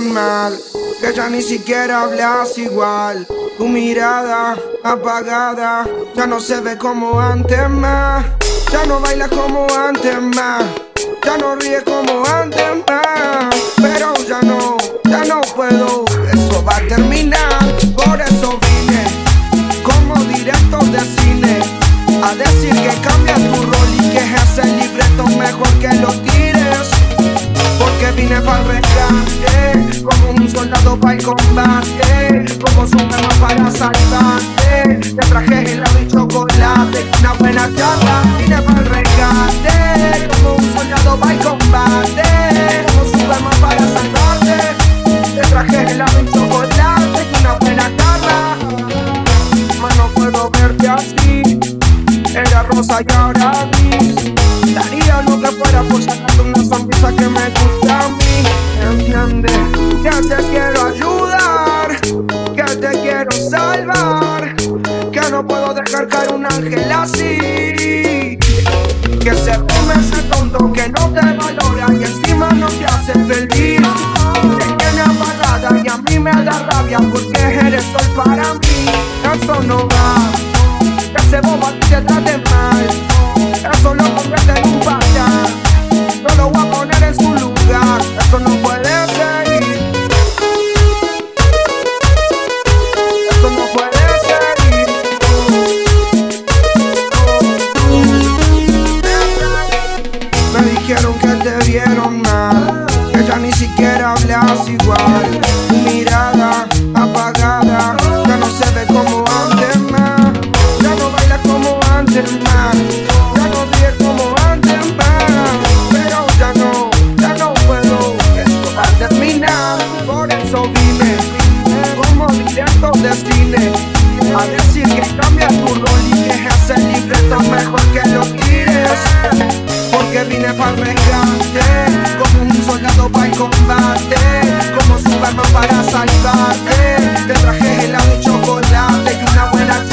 mal, que ya ni siquiera hablas igual. Tu mirada apagada ya no se ve como antes más, ya no baila como antes más, ya no ríe como antes más, pero ya no, ya no puedo, eso va a terminar, por eso vine como directo de cine a decir que cambia tu rol y que es el libreto mejor que lo tires. Vine para el rescate, como un soldado para el combate, como Superman para salvarte. Te traje helado y chocolate, una buena charla, vine para el rescate, como un soldado para el combate, como Superman para salvarte. Te traje helado y chocolate, una buena charla. Mano, puedo verte así, era rosa y ahora gris. Daría lo que fuera por sacarte una sonrisa que me gusta a mí. Entiende que te quiero ayudar, que te quiero salvar, que no puedo dejar caer un ángel así. Que se come ese tonto que no te valora y encima no te hace feliz. Te tiene apagada y a mí me da rabia porque eres sol para mí. Eso no va, Tu mirada apagada, ya no se ve como antes más. Ya no baila como antes más. Ya no ríe como antes más. Pero ya no, ya no puedo. Esto va a terminar. Por eso vine, como directo de cine. A decir que cambia tu rol y que es el libreto mejor que lo tires. Como Superman para salvarte Te traje helado y chocolate Y una buena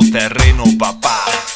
terreno, papá.